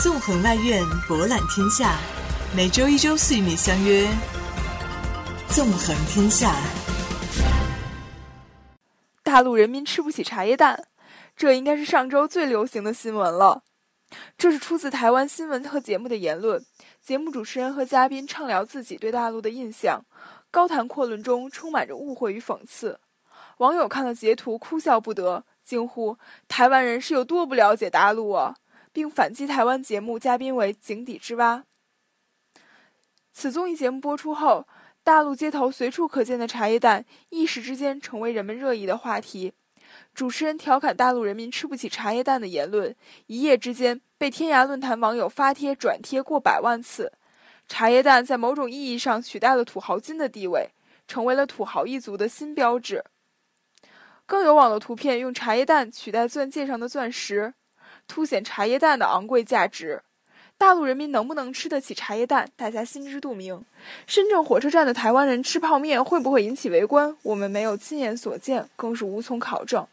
纵横外院，博览天下。每周一、周四与你相约《纵横天下》。大陆人民吃不起茶叶蛋，这应该是上周最流行的新闻了。这是出自台湾新闻和节目的言论。节目主持人和嘉宾畅聊自己对大陆的印象，高谈阔论中充满着误会与讽刺。网友看了截图哭笑不得，惊呼：“台湾人是有多不了解大陆啊！”并反击台湾节目嘉宾为井底之蛙。此综艺节目播出后，大陆街头随处可见的茶叶蛋一时之间成为人们热议的话题。主持人调侃大陆人民吃不起茶叶蛋的言论，一夜之间被天涯论坛网友发帖转贴过百万次。茶叶蛋在某种意义上取代了土豪金的地位，成为了土豪一族的新标志。更有网络图片用茶叶蛋取代钻戒上的钻石。凸显茶叶蛋的昂贵价值，大陆人民能不能吃得起茶叶蛋，大家心知肚明。深圳火车站的台湾人吃泡面会不会引起围观，我们没有亲眼所见，更是无从考证。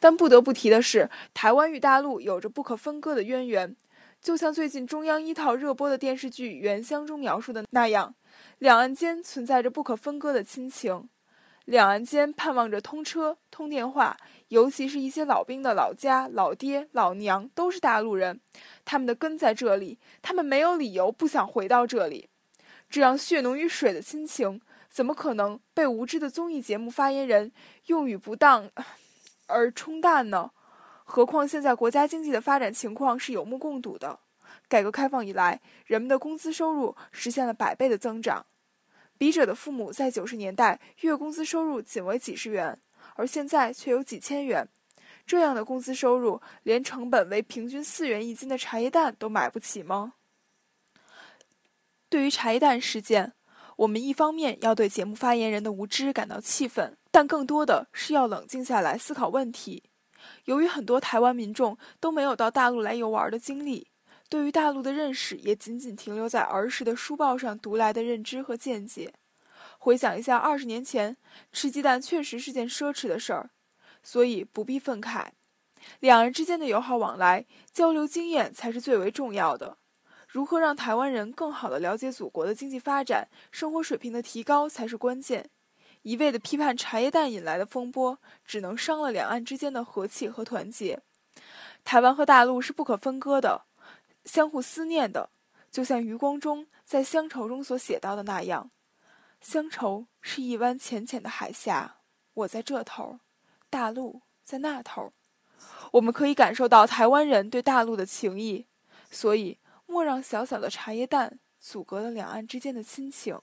但不得不提的是，台湾与大陆有着不可分割的渊源，就像最近中央一套热播的电视剧《原乡》中描述的那样，两岸间存在着不可分割的亲情。两岸间盼望着通车、通电话，尤其是一些老兵的老家、老爹、老娘都是大陆人，他们的根在这里，他们没有理由不想回到这里。这样血浓于水的亲情，怎么可能被无知的综艺节目发言人用语不当而冲淡呢？何况现在国家经济的发展情况是有目共睹的，改革开放以来，人们的工资收入实现了百倍的增长。笔者的父母在九十年代月工资收入仅为几十元，而现在却有几千元。这样的工资收入，连成本为平均四元一斤的茶叶蛋都买不起吗？对于茶叶蛋事件，我们一方面要对节目发言人的无知感到气愤，但更多的是要冷静下来思考问题。由于很多台湾民众都没有到大陆来游玩的经历。对于大陆的认识也仅仅停留在儿时的书报上读来的认知和见解。回想一下，二十年前吃鸡蛋确实是件奢侈的事儿，所以不必愤慨。两人之间的友好往来、交流经验才是最为重要的。如何让台湾人更好地了解祖国的经济发展、生活水平的提高才是关键。一味地批判茶叶蛋引来的风波，只能伤了两岸之间的和气和团结。台湾和大陆是不可分割的。相互思念的，就像余光中在《乡愁》中所写到的那样：“乡愁是一湾浅浅的海峡，我在这头，大陆在那头。”我们可以感受到台湾人对大陆的情谊，所以莫让小小的茶叶蛋阻隔了两岸之间的亲情。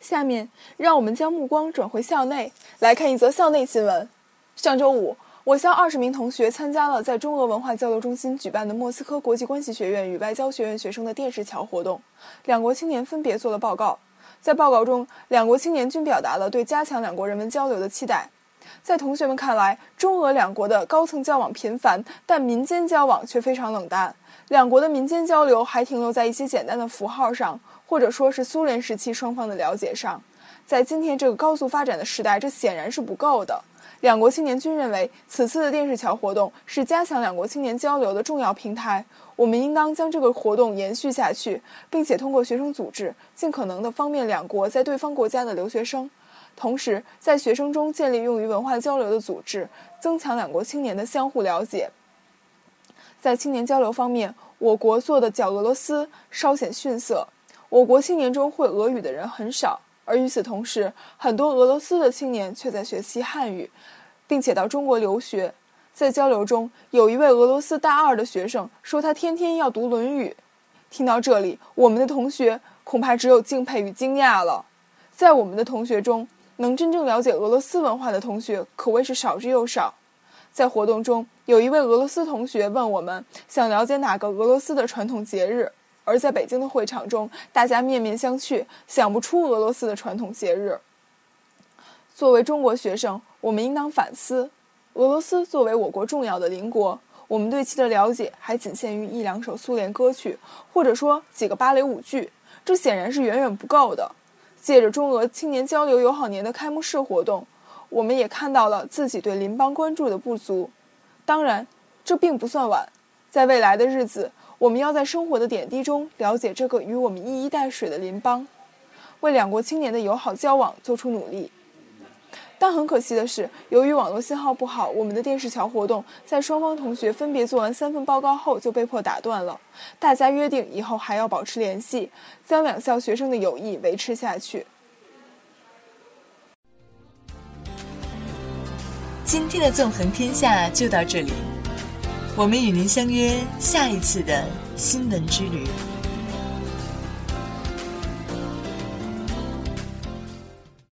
下面，让我们将目光转回校内，来看一则校内新闻。上周五。我校二十名同学参加了在中俄文化交流中心举办的莫斯科国际关系学院与外交学院学生的电视桥活动。两国青年分别做了报告，在报告中，两国青年均表达了对加强两国人文交流的期待。在同学们看来，中俄两国的高层交往频繁，但民间交往却非常冷淡。两国的民间交流还停留在一些简单的符号上，或者说是苏联时期双方的了解上。在今天这个高速发展的时代，这显然是不够的。两国青年均认为，此次的电视桥活动是加强两国青年交流的重要平台。我们应当将这个活动延续下去，并且通过学生组织，尽可能的方便两国在对方国家的留学生。同时，在学生中建立用于文化交流的组织，增强两国青年的相互了解。在青年交流方面，我国做的较俄罗斯稍显逊色。我国青年中会俄语的人很少。而与此同时，很多俄罗斯的青年却在学习汉语，并且到中国留学。在交流中，有一位俄罗斯大二的学生说，他天天要读《论语》。听到这里，我们的同学恐怕只有敬佩与惊讶了。在我们的同学中，能真正了解俄罗斯文化的同学可谓是少之又少。在活动中，有一位俄罗斯同学问我们，想了解哪个俄罗斯的传统节日。而在北京的会场中，大家面面相觑，想不出俄罗斯的传统节日。作为中国学生，我们应当反思：俄罗斯作为我国重要的邻国，我们对其的了解还仅限于一两首苏联歌曲，或者说几个芭蕾舞剧，这显然是远远不够的。借着中俄青年交流友好年的开幕式活动，我们也看到了自己对邻邦关注的不足。当然，这并不算晚，在未来的日子。我们要在生活的点滴中了解这个与我们一衣带水的邻邦，为两国青年的友好交往做出努力。但很可惜的是，由于网络信号不好，我们的电视桥活动在双方同学分别做完三份报告后就被迫打断了。大家约定以后还要保持联系，将两校学生的友谊维持下去。今天的纵横天下就到这里，我们与您相约下一次的新闻之旅。